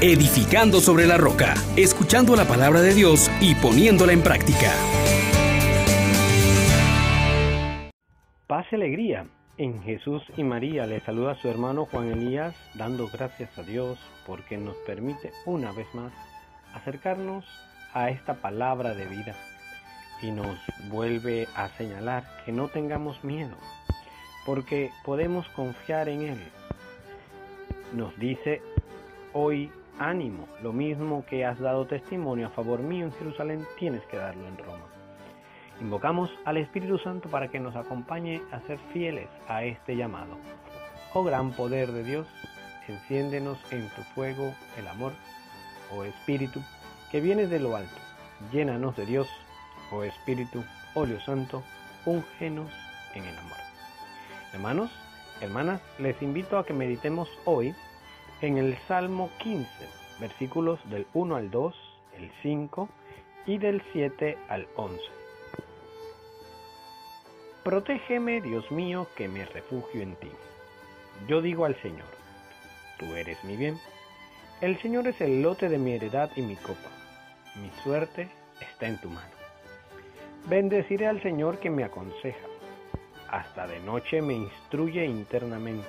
edificando sobre la roca, escuchando la palabra de Dios y poniéndola en práctica. Paz y alegría. En Jesús y María le saluda a su hermano Juan Elías, dando gracias a Dios porque nos permite una vez más acercarnos a esta palabra de vida y nos vuelve a señalar que no tengamos miedo, porque podemos confiar en Él. Nos dice hoy ánimo, lo mismo que has dado testimonio a favor mío en Jerusalén, tienes que darlo en Roma. Invocamos al Espíritu Santo para que nos acompañe a ser fieles a este llamado. Oh gran poder de Dios, enciéndenos en tu fuego el amor, oh Espíritu, que vienes de lo alto. Llénanos de Dios, oh Espíritu, óleo santo, úngenos en el amor. Hermanos, hermanas, les invito a que meditemos hoy en el Salmo 15, versículos del 1 al 2, el 5 y del 7 al 11. Protégeme, Dios mío, que me refugio en ti. Yo digo al Señor, tú eres mi bien. El Señor es el lote de mi heredad y mi copa. Mi suerte está en tu mano. Bendeciré al Señor que me aconseja. Hasta de noche me instruye internamente.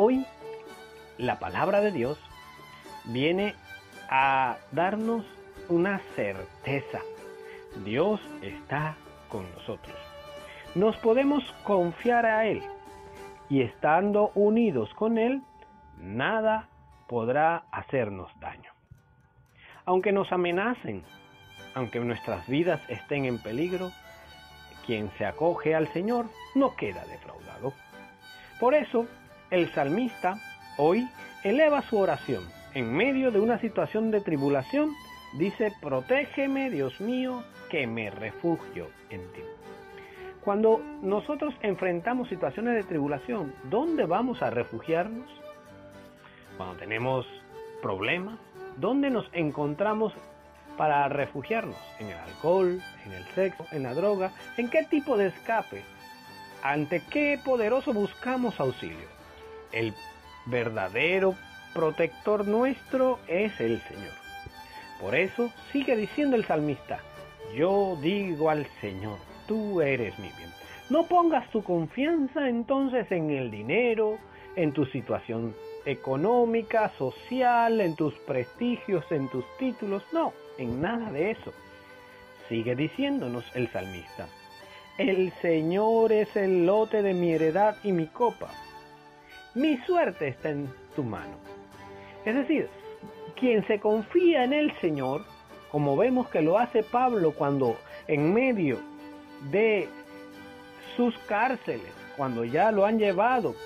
Hoy la palabra de Dios viene a darnos una certeza Dios está con nosotros. Nos podemos confiar a Él y estando unidos con Él, nada podrá hacernos daño. Aunque nos amenacen, aunque nuestras vidas estén en peligro, quien se acoge al Señor no queda defraudado. Por eso, el salmista hoy eleva su oración en medio de una situación de tribulación Dice, protégeme, Dios mío, que me refugio en ti. Cuando nosotros enfrentamos situaciones de tribulación, ¿dónde vamos a refugiarnos? Cuando tenemos problemas, ¿dónde nos encontramos para refugiarnos? ¿En el alcohol, en el sexo, en la droga? ¿En qué tipo de escape? ¿Ante qué poderoso buscamos auxilio? El verdadero protector nuestro es el Señor. Por eso sigue diciendo el salmista, yo digo al Señor, tú eres mi bien. No pongas tu confianza entonces en el dinero, en tu situación económica, social, en tus prestigios, en tus títulos, no, en nada de eso. Sigue diciéndonos el salmista, el Señor es el lote de mi heredad y mi copa. Mi suerte está en tu mano. Es decir, quien se confía en el Señor, como vemos que lo hace Pablo cuando en medio de sus cárceles, cuando ya lo han llevado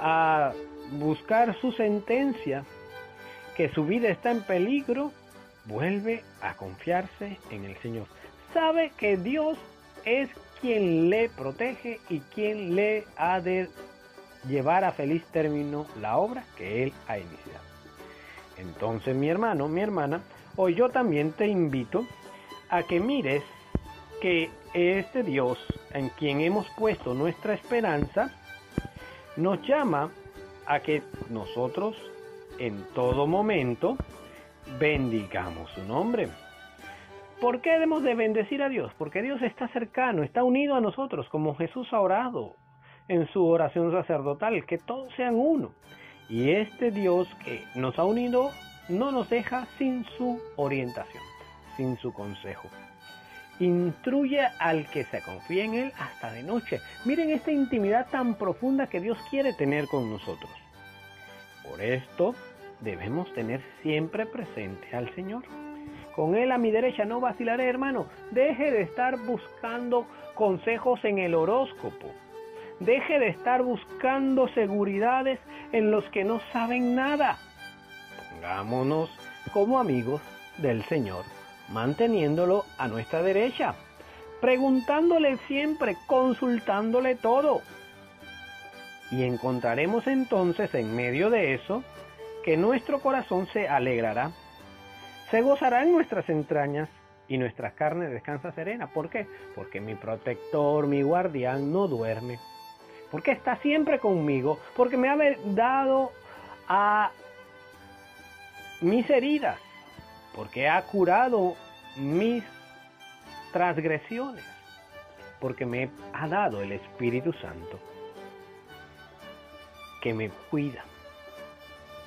a buscar su sentencia, que su vida está en peligro, vuelve a confiarse en el Señor. Sabe que Dios es quien le protege y quien le ha de llevar a feliz término la obra que él ha iniciado. Entonces mi hermano, mi hermana, hoy yo también te invito a que mires que este Dios en quien hemos puesto nuestra esperanza nos llama a que nosotros en todo momento bendigamos su nombre. ¿Por qué debemos de bendecir a Dios? Porque Dios está cercano, está unido a nosotros, como Jesús ha orado en su oración sacerdotal, que todos sean uno. Y este Dios que nos ha unido no nos deja sin su orientación, sin su consejo. Instruye al que se confía en Él hasta de noche. Miren esta intimidad tan profunda que Dios quiere tener con nosotros. Por esto debemos tener siempre presente al Señor. Con Él a mi derecha no vacilaré, hermano. Deje de estar buscando consejos en el horóscopo. Deje de estar buscando seguridades en los que no saben nada. Pongámonos como amigos del Señor, manteniéndolo a nuestra derecha, preguntándole siempre, consultándole todo. Y encontraremos entonces en medio de eso que nuestro corazón se alegrará, se gozará en nuestras entrañas y nuestra carne descansa serena. ¿Por qué? Porque mi protector, mi guardián no duerme. Porque está siempre conmigo. Porque me ha dado a mis heridas. Porque ha curado mis transgresiones. Porque me ha dado el Espíritu Santo que me cuida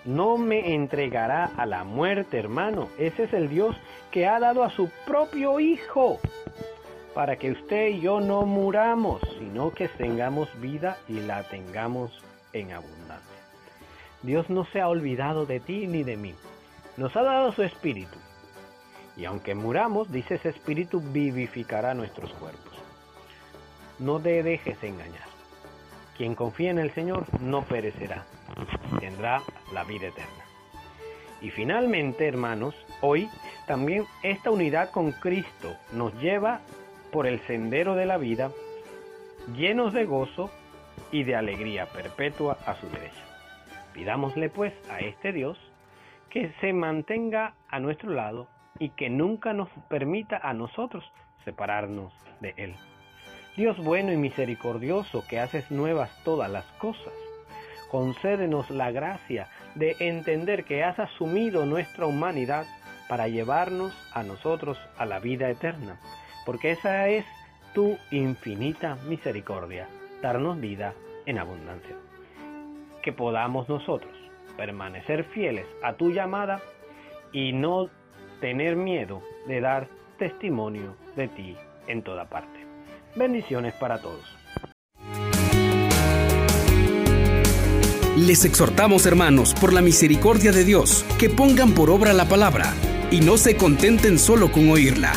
no me entregará a la muerte, hermano. Ese es el Dios que ha dado a su propio Hijo para que usted y yo no muramos, sino que tengamos vida y la tengamos en abundancia. Dios no se ha olvidado de ti ni de mí. Nos ha dado su espíritu. Y aunque muramos, dice ese espíritu vivificará nuestros cuerpos. No te dejes engañar. Quien confía en el Señor no perecerá, tendrá la vida eterna. Y finalmente, hermanos, hoy también esta unidad con Cristo nos lleva por el sendero de la vida llenos de gozo y de alegría perpetua a su derecha. Pidámosle pues a este Dios que se mantenga a nuestro lado y que nunca nos permita a nosotros separarnos de Él. Dios bueno y misericordioso que haces nuevas todas las cosas concédenos la gracia de entender que has asumido nuestra humanidad para llevarnos a nosotros a la vida eterna, porque esa es tu infinita misericordia, darnos vida en abundancia. Que podamos nosotros permanecer fieles a tu llamada y no tener miedo de dar testimonio de ti en toda parte. Bendiciones para todos. Les exhortamos, hermanos, por la misericordia de Dios, que pongan por obra la palabra y no se contenten solo con oírla.